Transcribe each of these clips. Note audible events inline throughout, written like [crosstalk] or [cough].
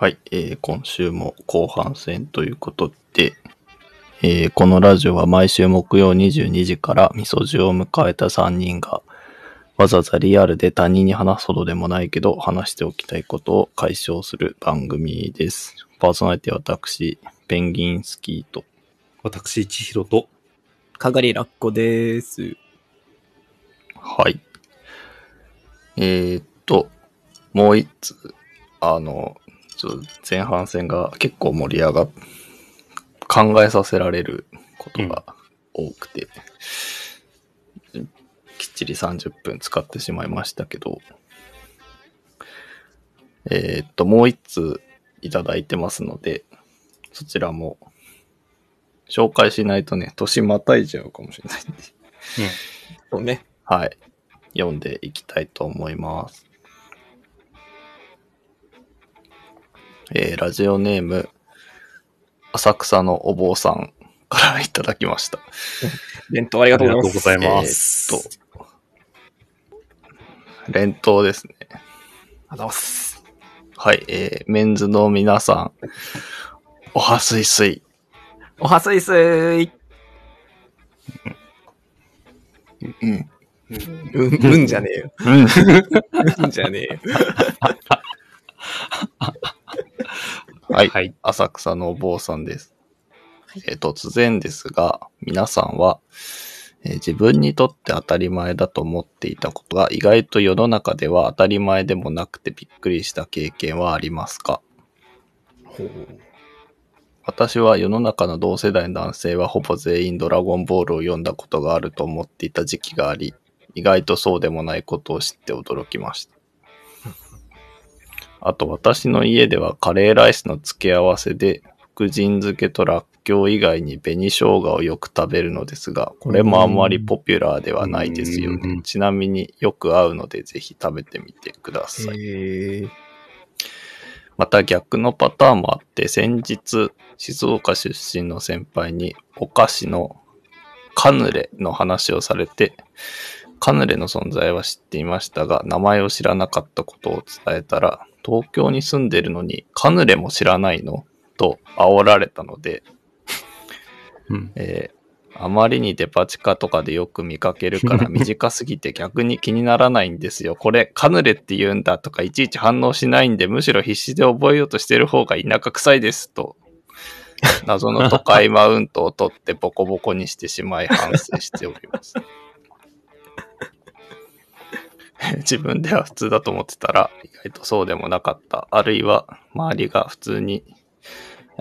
はい、えー今週も後半戦ということで、えーこのラジオは毎週木曜22時から味噌汁を迎えた3人がわざわざリアルで他人に話すほどでもないけど話しておきたいことを解消する番組です。パーソナリティは私、ペンギンスキーと、私、千尋と、かがりラッコです。はい。えーっと、もう一つ、あの、ちょっと前半戦が結構盛り上がっ、考えさせられることが多くて、きっちり30分使ってしまいましたけど、えーっと、もう一ついただいてますので、そちらも紹介しないとね、年またいじゃうかもしれないんで。そうね。はい。読んでいきたいと思います。えーラジオネーム、浅草のお坊さん [laughs] からいただきました。弁当ありがとうございます。ありがとうございますえーっと、連投ですね。ありがとうございます。はい。えーメンズの皆さん、おはすいすい。おはすいすい。うん。うん、うんじゃねえよ。うん。うんじゃねえよ。[laughs] はい。はい。浅草のお坊さんです。えー突然ですが、皆さんは、えー自分にとって当たり前だと思っていたことが意外と世の中では当たり前でもなくてびっくりした経験はありますか？私は世の中の同世代の男性はほぼ全員ドラゴンボールを読んだことがあると思っていた時期があり、意外とそうでもないことを知って驚きました。あと私の家ではカレーライスの付け合わせで福神漬けとらっきょう以外に紅生姜をよく食べるのですが、これもあんまりポピュラーではないですようんね。ちなみによく合うのでぜひ食べてみてください。また逆のパターンもあって、先日、静岡出身の先輩にお菓子のカヌレの話をされて、カヌレの存在は知っていましたが、名前を知らなかったことを伝えたら、東京に住んでるのにカヌレも知らないの？と煽られたので、うん。えーあまりにデパ地下とかでよく見かけるから [laughs] 短すぎて逆に気にならないんですよ。これカヌレって言うんだとかいちいち反応しないんでむしろ必死で覚えようとしてる方が田舎臭いですと。謎の都会マウントを取ってボコボコにしてしまい反省しております。[laughs] 自分では普通だと思ってたら意外とそうでもなかった。あるいは周りが普通に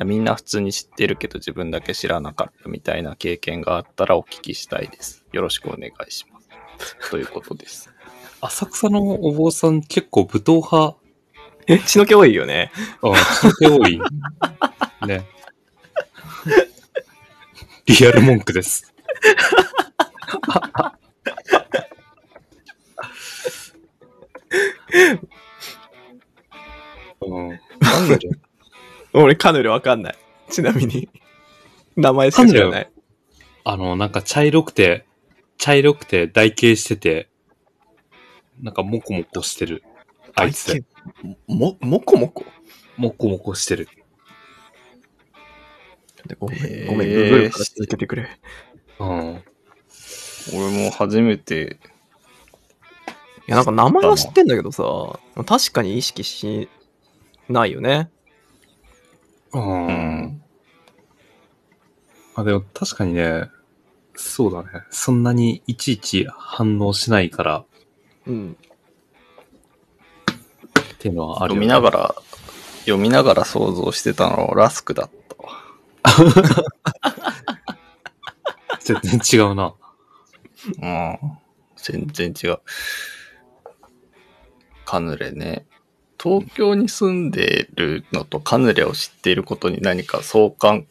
みんな普通に知ってるけど自分だけ知らなかったみたいな経験があったらお聞きしたいです。よろしくお願いします。ということです。[laughs] 浅草のお坊さん結構武闘派、え、血の気多いよね。あ、人手多い。ね。リアル文句です。[laughs] うん。なんだろう俺カヌレわかんない。ちなみに。名前しか知らない。あの、なんか茶色くて、茶色くて台形してて、なんかモコモコしてる。あいつ。も、もこもこ？モコモコしてる。ごめん、ごめん、グーグルから続けてくれ。うん。俺も初めて、いや、なんか名前は知ってんだけどさ、確かに意識しないよね。う。うんん、あ、でも確かにね、そうだね。そんなにいちいち反応しないからうん。っていうのはある読よね。みながら、読みながら想像してたのはラスクだったわ。[laughs] 全然違うな。うん。全然違う。カヌレね。東京に住んでるのとカヌレを知っていることに何か相関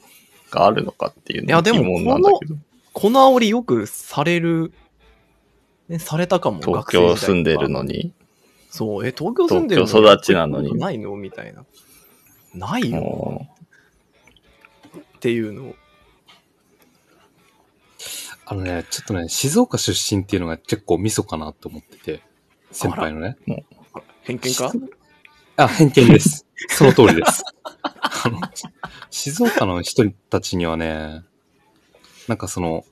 があるのかっていうのいやでも疑問なんだけど。この煽りよくされる、ね、されたかも。東京住んでるのに？そう、え、東京住んでるの東京育ちなのに？ないの？みたいな。ないよもっていうのを。あのね、ちょっとね、静岡出身っていうのが結構ミソかなと思ってて、先輩のね。偏見か？あ、偏見です。[laughs] その通りです。あの静岡の人たちにはね、なんかその、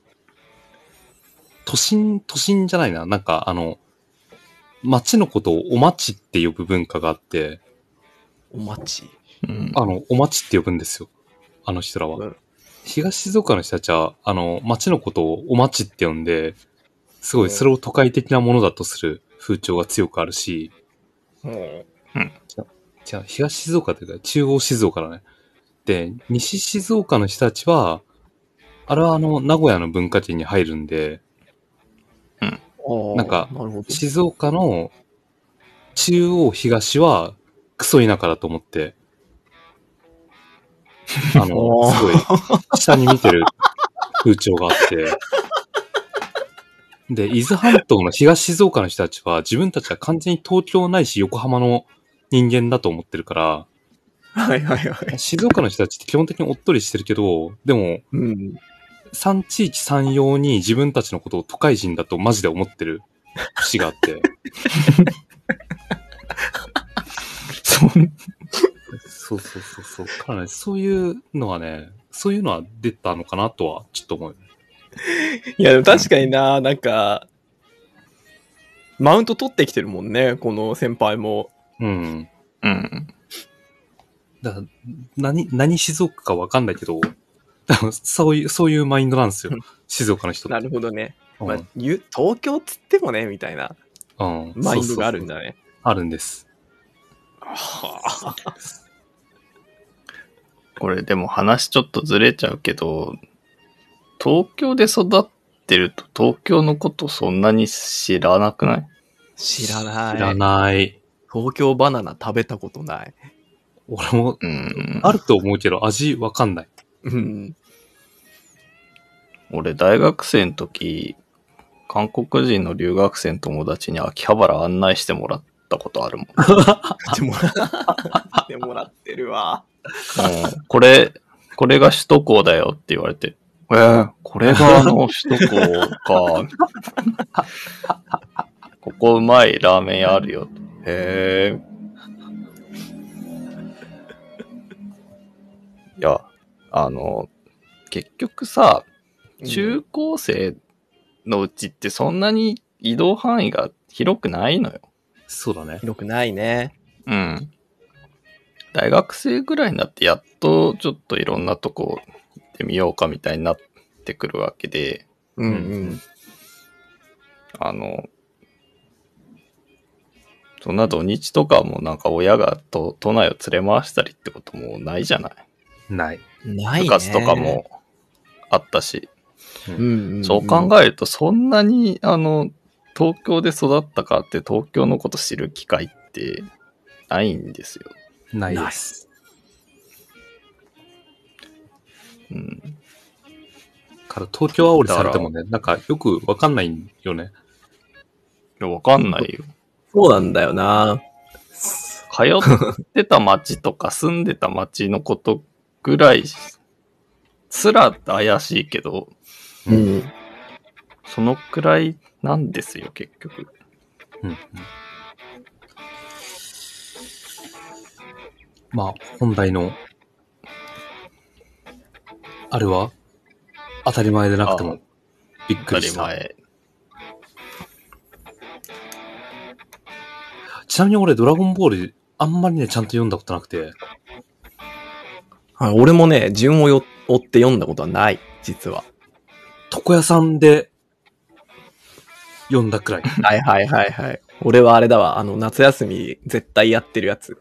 都心、都心じゃないな、なんかあの、町のことをお町って呼ぶ文化があって、お待ち？うん。あの、お町って呼ぶんですよ。あの人らは。うん東静岡の人たちは、あの、町のことをお町って呼んで、すごいそれを都会的なものだとする風潮が強くあるし、うん。じゃあ東静岡というか中央静岡だね。で、西静岡の人たちは、あれはあの、名古屋の文化圏に入るんで、なんかなるほど。静岡の中央東はクソ田舎だと思って、[laughs] あの、すごい下に見てる風潮があって、で、伊豆半島の東静岡の人たちは自分たちは完全に東京ないし横浜の人間だと思ってるから、はいはいはい。静岡の人たちって基本的におっとりしてるけど、でも、うん。三地域三様に自分たちのことを都会人だとマジで思ってる節があって、そ [laughs] んそうそうそうそう。からね、そういうのはね、そういうのは出たのかなとはちょっと思う。いや、でも確かにな、なんか、マウント取ってきてるもんね、この先輩も。うん。うん。だから、何、何静岡かわかんないけど、そういう、そういうマインドなんですようん。静岡の人って。なるほどね。うんまあ、東京っつってもね、みたいなうん。マインドがあるんそうそうそうだね。あるんです。はあ。これでも話ちょっとずれちゃうけど、東京で育ってると東京のことそんなに知らなくない？知らない。知らない。東京バナナ食べたことない。俺も、うん。あると思うけど味わかんない。うん。俺大学生の時、韓国人の留学生の友達に秋葉原案内してもらったことあるもん。で [laughs] もでもらってるわ。うんこれ、これが首都高だよって言われて、えー、これがあの首都高か。ここうまいラーメン屋あるよ。へえ。いや、あの、結局さ、中高生のうちってそんなに移動範囲が広くないのよ。そうだね。広くないね。うん。大学生ぐらいになってやっとちょっといろんなとこ行ってみようかみたいになってくるわけで、うんうん。あの、そんな土日とかもなんか親がと都内を連れ回したりってこともないじゃない。ない。ないね。部活とか。もあったし、うんうん、うん。そう考えるとそんなにあの、東京で育ったかって東京のこと知る機会ってないんですよ。ないです。うん。から東京煽りされてもね、なんかよくわかんないよね。いやわかんないよ。そうなんだよな。通ってた町とか住んでた町のことぐらいすら怪しいけど、うん。そのくらいなんですよ、結局。うんうん。まあ、本題の、あれは、当たり前でなくても、びっく当たりした。り前。ちなみに俺、ドラゴンボール、あんまりね、ちゃんと読んだことなくて、はい、俺もね、順をよ追って読んだことはない、実は。床屋さんで、読んだくらい。[laughs] はいはいはいはい。俺はあれだわ、あの、夏休み絶対やってるやつ。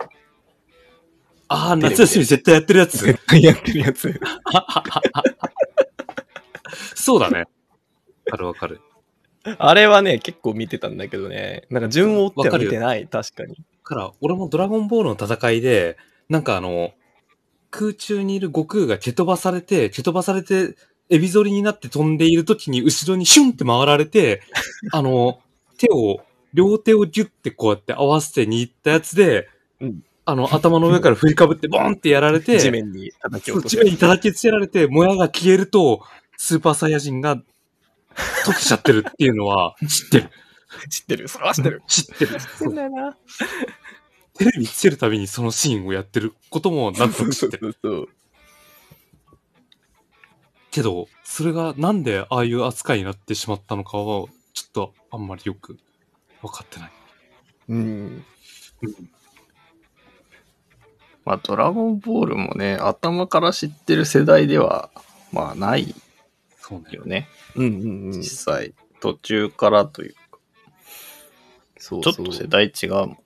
ああ、夏休み絶対やってるやつ。絶対やってるやつ。[laughs] そうだね。わかるわかる。あれはね、結構見てたんだけどね、なんか順を追ってはわかるよ見てない、確かに。から、俺もドラゴンボールの戦いで、なんかあの、空中にいる悟空が蹴飛ばされて、蹴飛ばされて、エビ反りになって飛んでいる時に後ろにシュンって回られて、あの、手を、両手をギュッてこうやって合わせて握ったやつで、うんあの、頭の上から振りかぶってボンってやられて、地面に叩きそう地落とす。面に叩きつけられて、もやが消えると、スーパーサイヤ人が溶けちゃってるっていうのは知ってる。知ってる。それは知ってる。知ってる。知ってんだよな。テレビつけるたびにそのシーンをやってることもなんとなく知ってる。そうそうけど、それがなんでああいう扱いになってしまったのかは、ちょっとあんまりよく分かってない。うん。まあ、ドラゴンボールもね、頭から知ってる世代では、まあ、ないそうね。よね。うんうんうん。実際、途中からというか、そうちょっと世代違うもん。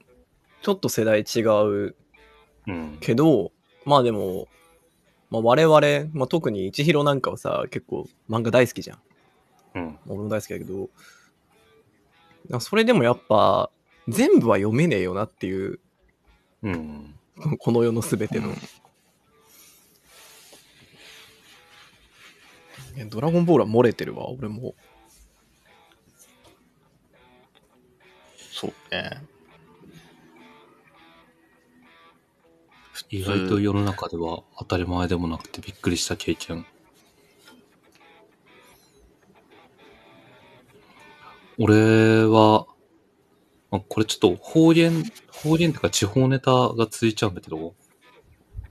ちょっと世代違ううん。けど、まあでも、まあ我々、まあ特に一広なんかはさ、結構漫画大好きじゃん。うん。俺も大好きだけど、それでもやっぱ、全部は読めねえよなっていう、うん。[laughs] この世のすべての。うんドラゴンボールは漏れてるわ、俺も。そうね。意外と世の中では当たり前でもなくてびっくりした経験。俺は、あこれちょっと方言、方言っていうか地方ネタが続いちゃうんだけど、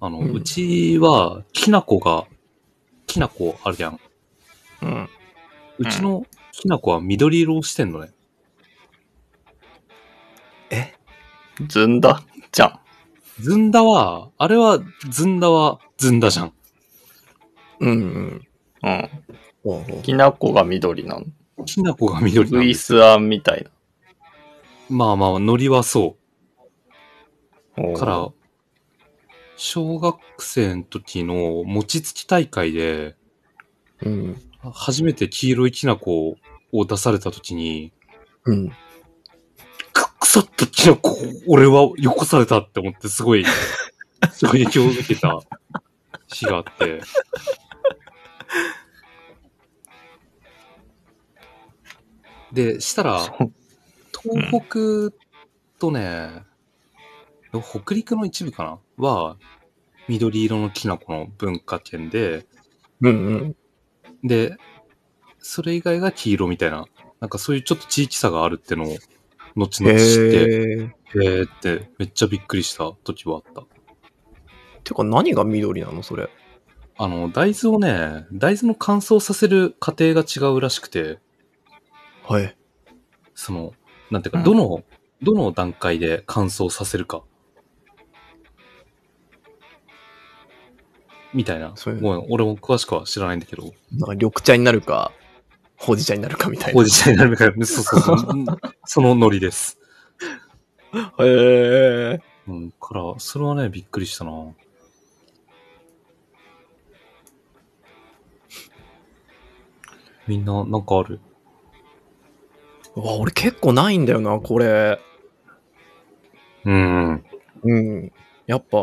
あの、ううんちは、きなこが、きなこあるじゃん。うん。うちのきなこは緑色をしてんのね。え？ずんだじゃん。ずんだは、あれは、ずんだはずんだじゃん。うんうん。うん。きなこが緑なの。きなこが緑なんウイです。スあんみたいまあまあ、海苔はそう。な。から、小学生の時の餅つき大会で、うん。初めて黄色いきな粉を出された時に、うん。く、腐ったきな粉、俺はよこされたって思ってすごい、衝撃を受けた日があって。で、したら、東北とね、北陸の一部かな？は、緑色のきな粉の文化圏で、うんうん。で、それ以外が黄色みたいな、なんかそういうちょっと地域差があるってのを、後々知って、へえ。へーってめっちゃびっくりした時はあった。てか何が緑なの？それ。あの、大豆をね、大豆の乾燥させる過程が違うらしくて、はい。そその、なんていうか、うんどの、どの段階で乾燥させるか。みたいな。そういうごめん、俺も詳しくは知らないんだけど、なんか緑茶になるか、ほうじ茶になるかみたいな。ほうじ茶になるから、[laughs] そうそうそう。うんそのノリです。へえ。うん、から、それはね、びっくりしたな。みんな、なんかある？うわ、俺結構ないんだよな、これ。うん。うん。やっぱ、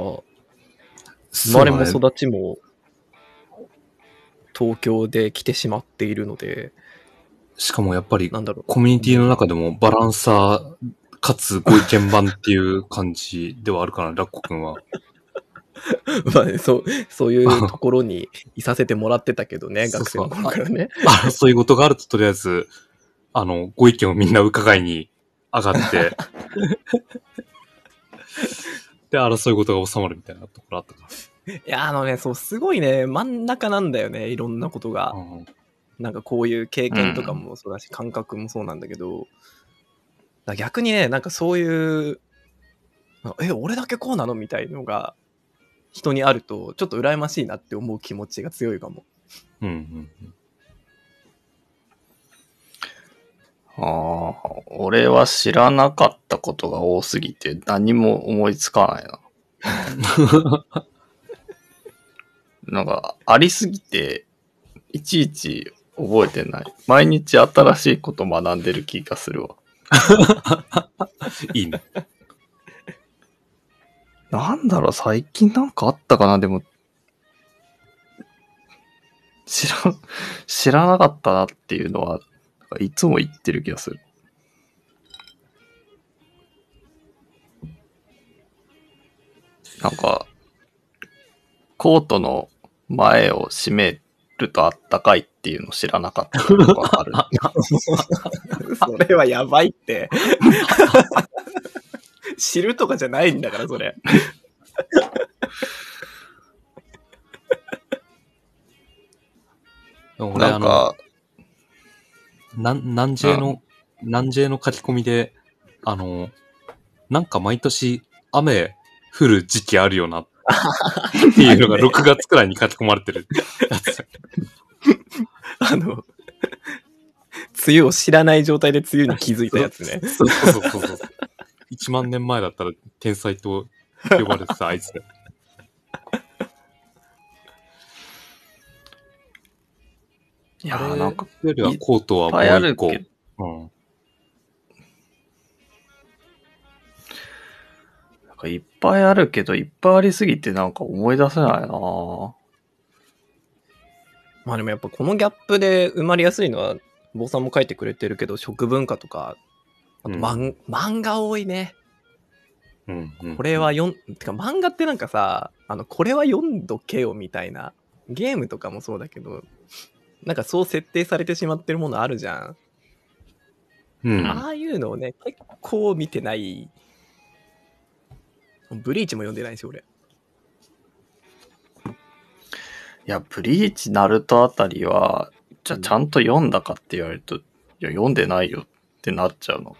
生まれも育ちも、東京で来てしまっているので、しかもやっぱり、なんだろう。コミュニティの中でもバランサー、かつご意見番っていう感じではあるかな、ラッコ君は。[laughs] まあね、そう、そういうところにいさせてもらってたけどね、[laughs] 学生の頃からね。争い事があるととりあえず、あの、ご意見をみんな伺いに上がって、[laughs] で、争い事が収まるみたいなところあったかいや、あのね、そう、すごいね、真ん中なんだよね、いろんなことがら。。うんなんかこういう経験とかもそうだし、感覚もそうなんだけど、逆にね、なんかそういう、え、俺だけこうなのみたいのが、人にあると、ちょっと羨ましいなって思う気持ちが強いかも。うんうんああ、俺は知らなかったことが多すぎて何も思いつかないな。[laughs] なんか、ありすぎて、いちいち覚えてない。毎日新しいこと学んでる気がするわ。[laughs] いいね。なんだろう、最近なんかあったかな？でも、知ら、知らなかったなっていうのは、かいつも言ってる気がする。なんか、コートの前を閉めるとあったかいっていうの知らなかったことがある。[laughs] それはやばいって。[laughs] 知るとかじゃないんだから、それ。俺、なんか、なん、南 J の、南 J の書き込みで、あの、なんか毎年雨降る時期あるよな、っていうのが [laughs] 6月くらいに書き込まれてるやつ。[laughs] あの、梅雨を知らない状態で梅雨に気づいたやつね。そうそうそうそう。1万年前だったら天才と呼ばれてたあいついやなんか、よりはコートはいもう一個。うん。なんかいっぱいあるけど、いっぱいありすぎてなんか思い出せないなぁまあでもやっぱこのギャップで生まれやすいのは、坊さんも書いてくれてるけど、食文化とか、あとうん漫,、漫画多いね。うん、うん。これは読ん、てか漫画ってなんかさ、あの、これは読んどけよみたいな。ゲームとかもそうだけど、なんかそう設定されてしまってるものあるじゃん。うん。ああいうのをね、結構見てない。ブリーチも読んでないし、俺。いや、ブリーチ、ナルトあたりは、じゃあちゃんと読んだかって言われると、いや、読んでないよってなっちゃうの。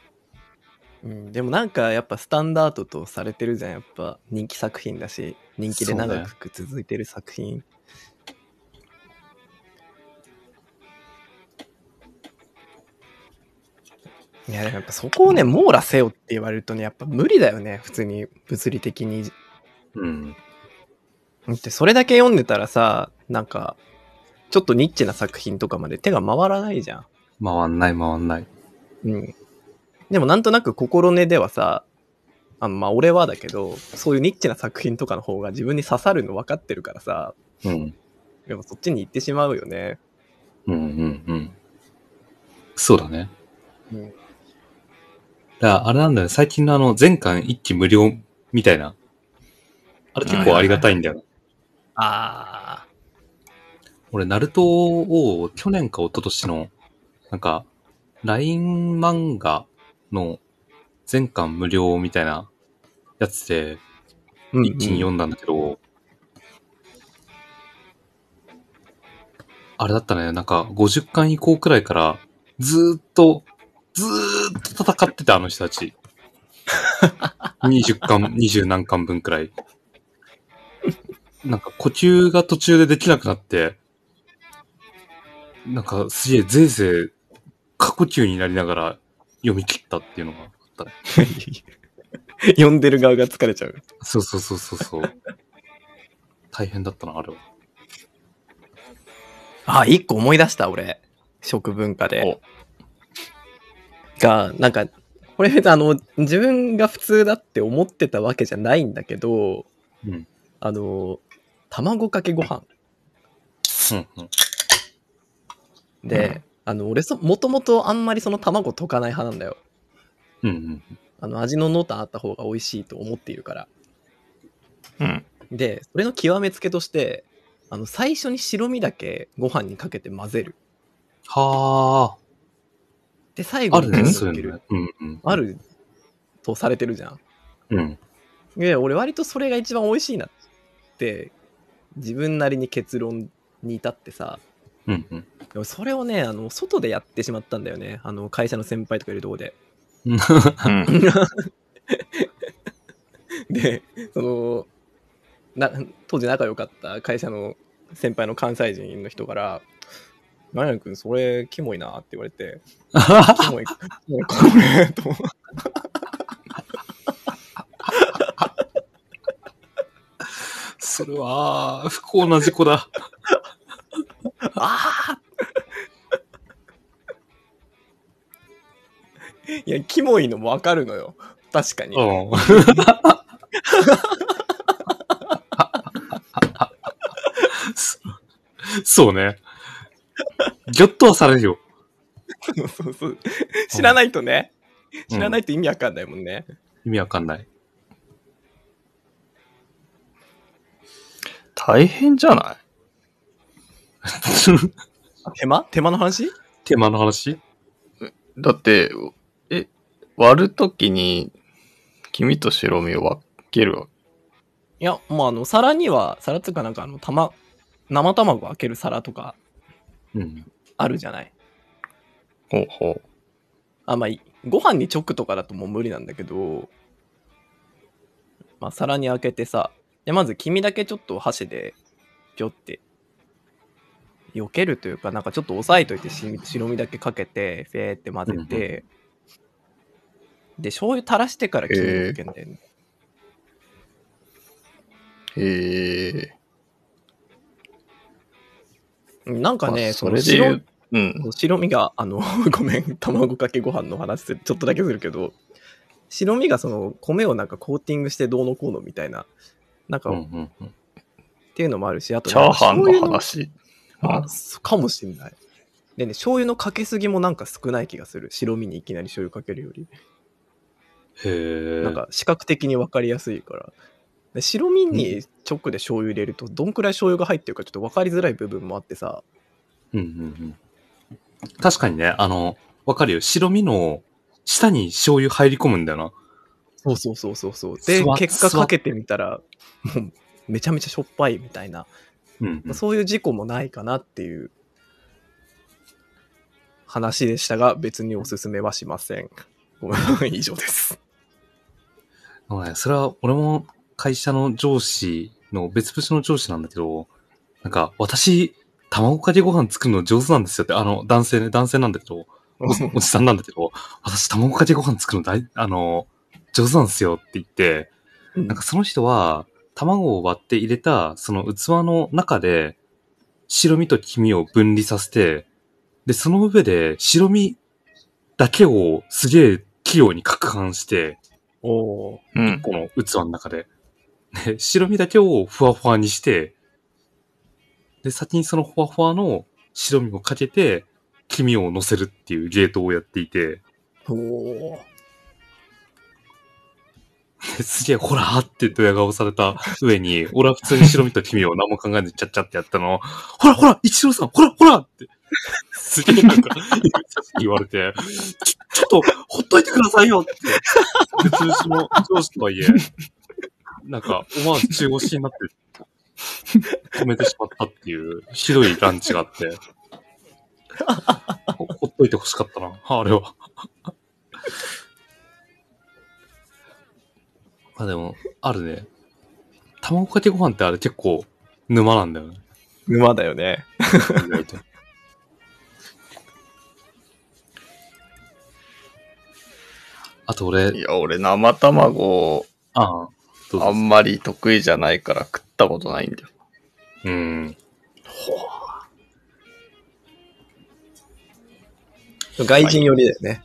うん、でもなんかやっぱスタンダードとされてるじゃん。やっぱ人気作品だし、人気で長く続いてる作品。いや、でもやっぱそこをね、網羅せよって言われるとね、やっぱ無理だよね。普通に、物理的に。うん。だってそれだけ読んでたらさ、なんか、ちょっとニッチな作品とかまで手が回らないじゃん。回んない回んない。うん。でもなんとなく心根ではさ、あまあ俺はだけど、そういうニッチな作品とかの方が自分に刺さるの分かってるからさ、うん。でもそっちに行ってしまうよね。うんうんうん。そうだね。うん。だからあれなんだよね。最近のあの、全巻一期無料みたいな。あれ結構ありがたいんだよ。あ俺、ナルトを去年か一昨年の、なんか、LINE 漫画の全巻無料みたいなやつで一気に読んだんだけど、あれだったね。なんか50巻以降くらいからずーっと、ずーっと戦ってたあの人たち。[laughs] 20巻、20何巻分くらい。なんか呼吸が途中でできなくなって、なんかすげえぜいぜい過呼吸になりながら読み切ったっていうのがあったね。[laughs] 読んでる側が疲れちゃう。そうそうそうそうそう。大変だったな、あれは。あ、一個思い出した俺。食文化で。が、なんか、これ別にあの、自分が普通だって思ってたわけじゃないんだけど、うん。あの、卵かけご飯うんうん。で、あの、俺そ、もともとあんまりその卵溶かない派なんだよ。うんうん。あの、味の濃淡あった方が美味しいと思っているから。うん。で、それの極めつけとして、あの、最初に白身だけご飯にかけて混ぜる。はで、最あ。後にけるそういうのね。うんうん。あるとされてるじゃん。うん。で、俺割とそれが一番美味しいなって、自分なりに結論に至ってさ、うんうん。でもそれをね、あの、外でやってしまったんだよね。あの、会社の先輩とかいるとこで。うん。[laughs] で、その、な、当時仲良かった会社の先輩の関西人の人から、何々君、それ、キモいなって言われて、キモい、キモいこれ、と。[laughs] それは、不幸な事故だ。ああいや、キモいのもわかるのよ。確かに。うん。そ [laughs] そうね。ぎょっとはされるよ。そうそうそう。知らないとね、うん知らないと意味わかんないもんね。意味わかんない。大変じゃない？[laughs] 手間？手間の話？手間の話？だって、え、割るときに、黄身と白身を分けるわいや、もうあの、皿には、皿っていうかなんかあの、たま、生卵開ける皿とかうん。あるじゃない。ほうほう。あ、まあ、いご飯に直とかだともう無理なんだけど、まあ、皿に開けてさ、でまず黄身だけちょっと箸で、ぴょって、避けるというか、なんかちょっと押さえといてし白身だけかけて、フェーって混ぜて、で、醤油垂らしてから黄身をかけんだよね。へえ。なんかね、まあそその白れで言う、うん。白身が、あの、[laughs] ごめん、卵かけご飯の話ちょっとだけするけど、白身がその米をなんかコーティングしてどうのこうのみたいな、なんか、っうんうんうん。ていうのもあるし、あとチャーハンの話。あ、かもしんない。でね、醤油のかけすぎもなんか少ない気がする。白身にいきなり醤油かけるより。へえ。なんか視覚的に分かりやすいから。で白身に直で醤油入れると、どんくらい醤油が入ってるかちょっと分かりづらい部分もあってさ、うんうんうん。確かにね、あの、わかるよ。白身の下に醤油入り込むんだよな。そうそうそうそうそう。で結果かけてみたら、もうめちゃめちゃしょっぱいみたいな、うん、うん。そういう事故もないかなっていう話でしたが、別におすすめはしません。ごめん、[laughs] 以上です。それは俺も会社の上司の別部署の上司なんだけど、なんか私、卵かけご飯作るの上手なんですよって、あの男性ね、男性なんだけど、おおじさんなんだけど、私卵かけご飯作るの大、あの、上手なんですよって言って、うんなんかその人は、卵を割って入れた、その器の中で、白身と黄身を分離させて、で、その上で白身だけをすげえ器用に攪拌して、おーうん。この器の中で。で、白身だけをふわふわにして、で、先にそのふわふわの白身をかけて、黄身を乗せるっていうゲートをやっていて、おすげえ、ほらーってドヤ顔された上に、俺は普通に白身と黄身を何も考えずにちゃっちゃってやったの。を、ほらほら一郎さんほらほらって、すげえなんか、言われて、ちょ、ちょっと、ほっといてくださいよって、別にその上司とはいえ、なんか、思わず中腰になって、止めてしまったっていう、ひどいランチがあって、ほ [laughs] ほっといてほしかったな、あれは。まあでも、あるね。卵かけご飯ってあれ結構沼なんだよね。沼だよね。意外と。あと俺い、や、俺生卵ああ、どうぞあんまり得意じゃないから食ったことないんだよ。うん。外人寄りだよね。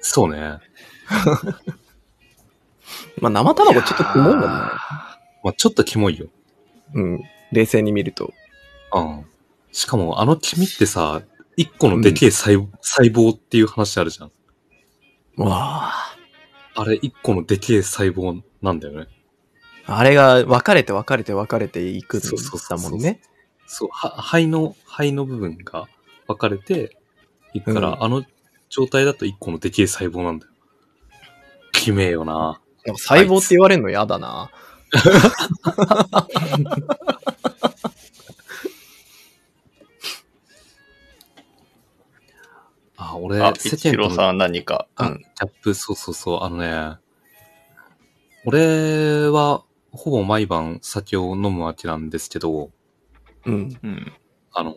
そうね。[laughs] まあ生卵ちょっとキモいもんね。まあちょっとキモいよ。うん。冷静に見ると。うん。しかもあの黄身ってさ、一個のでけえ細,、細胞っていう話あるじゃん。わあ。あれ一個のでけえ細胞なんだよね。あれが分かれて分かれて分かれていくんそうそうそうそうだもんね。そう、は肺の、肺の部分が分かれていくから、うんあの状態だと一個のでけえ細胞なんだよ。きめえよな。でも細胞って言われるの嫌だな。[laughs] あ、俺、あ、世間との一郎さんは何か。うあ、ん。ギャップ、そうそうそう、あのね、俺は、ほぼ毎晩酒を飲むわけなんですけど、うん。うん。あの、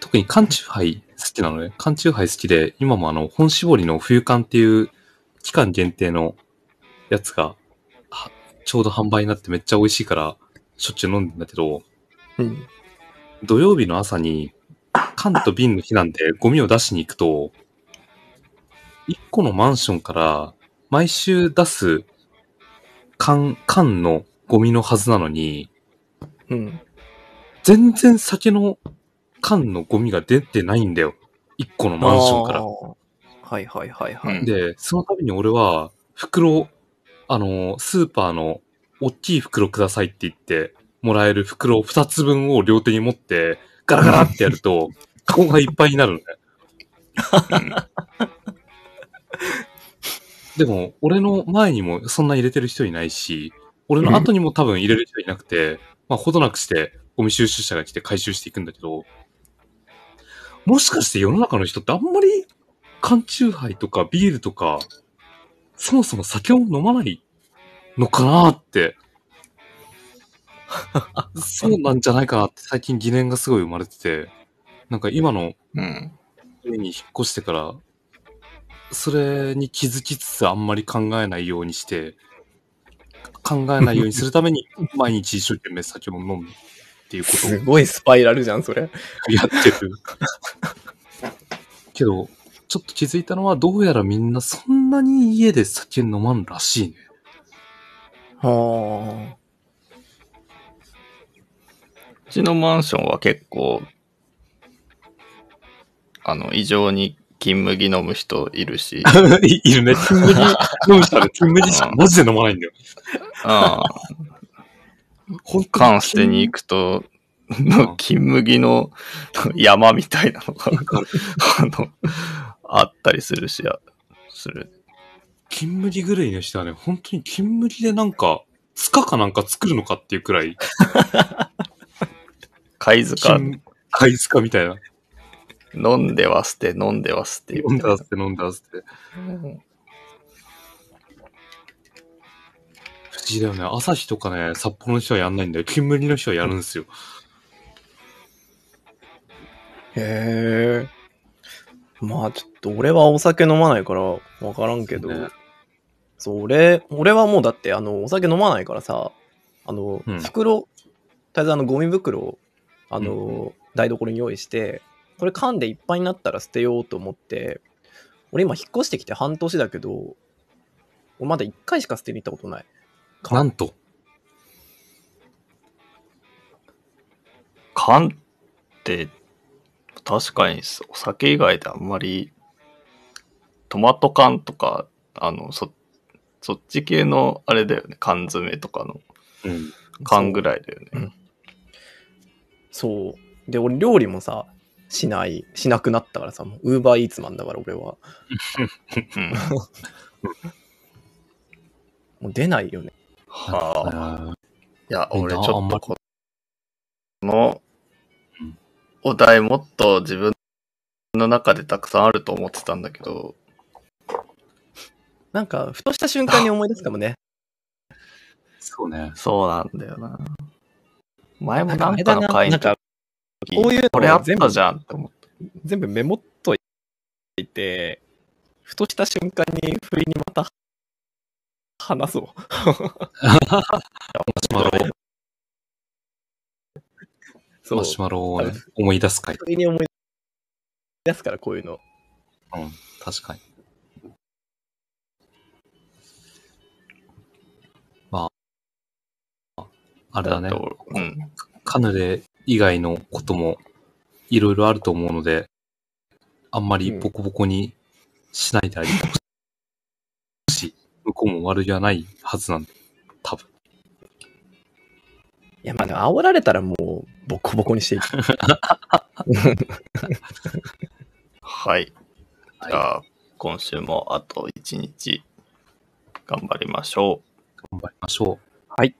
特に缶チューハイ好きなのね。缶チューハイ好きで、今もあの、本搾りの冬缶っていう期間限定のやつが、はちょうど販売になってめっちゃ美味しいから、しょっちゅう飲んでんだけど、うん。土曜日の朝に、缶と瓶の日なんでゴミを出しに行くと、一個のマンションから毎週出す缶、缶のゴミのはずなのに、うん。全然酒の缶のゴミが出てないんだよ。一個のマンションからあ。ーはいはいはいはい。うんで、その度に俺は、袋、あの、スーパーの大きい袋くださいって言ってもらえる袋二つ分を両手に持って、ガラガラってやると、カゴがいっぱいになるのね。[laughs] でも、俺の前にもそんな入れてる人いないし、俺の後にも多分入れる人いなくて、まあ、ほどなくして、ゴミ収集車が来て回収していくんだけど、もしかして世の中の人ってあんまり缶チューハイとかビールとか、そもそも酒を飲まないのかなって。そうなんじゃないかなって最近疑念がすごい生まれてて、なんか今のうん。家に引っ越してから、それに気づきつつあんまり考えないようにして、考えないようにするために [laughs] 毎日一生懸命酒を飲むっていうことすごいスパイラルじゃん、それ。をやってる。[laughs] けど、ちょっと気づいたのはどうやらみんなそんなに家で酒飲まんらしいね。はうちのマンションは結構、あの、異常に金麦飲む人いるし、い [laughs] いるね。金麦 [laughs] 飲む人はね、金麦しかマジで飲まないんだよ。うん。本当缶捨てに行くと、ん [laughs] 金麦の山みたいなのが、あの、あったりするし、する。金麦狂いの人はね、本当に金麦でなんか、ツカかなんか作るのかっていうくらい、貝塚、金貝塚みたいな。飲んでは捨て、飲んでは捨て。飲んだら捨て飲んだら捨て。不思議だよね。朝日とかね、札幌の人はやんないんだよ。金麦の人はやるんですよ。へえ。まあちょっと俺はお酒飲まないからわからんけど、ねそう、俺、俺はもうだってあの、お酒飲まないからさ、あの、うん袋、とりあえずあのゴミ袋を、あの、台所に用意して、これ缶でいっぱいになったら捨てようと思って、俺今引っ越してきて半年だけど、俺まだ1回しか捨てに行ったことない。なんと。缶って、確かにお酒以外であんまり、トマト缶とか、あの、そ、そっち系のあれだよね。缶詰とかのうん。缶ぐらいだよね。そう。で、俺料理もさ、しない、しなくなったからさ、もうウーバーイーツマンだから俺は。うん。もう出ないよね。はあ。いや、みんな俺ちょっとこのうんお題もっと自分の中でたくさんあると思ってたんだけど、なんか、ふとした瞬間に思い出すかもね。そうね。そうなんだよな。前もななんんかあれだな、かの回のなんか、こういうの全部たじゃんって思って。全部メモっといて、ふとした瞬間に不意にまた話そう。マシュマロ、そうマ。シュマロをね、思い出す回。不意に思い出すから、こういうの。うん。確かに。まあ、あれだねうん。カヌレ以外のこともいろいろあると思うので、あんまりボコボコにしないであげてほしい。向こうも悪気はないはずなんで、多分。いや、まあ、でも煽られたらもう、ボコボコにしていく。はい。じゃあ、今週もあと1日頑張りましょう。頑張りましょう。はい。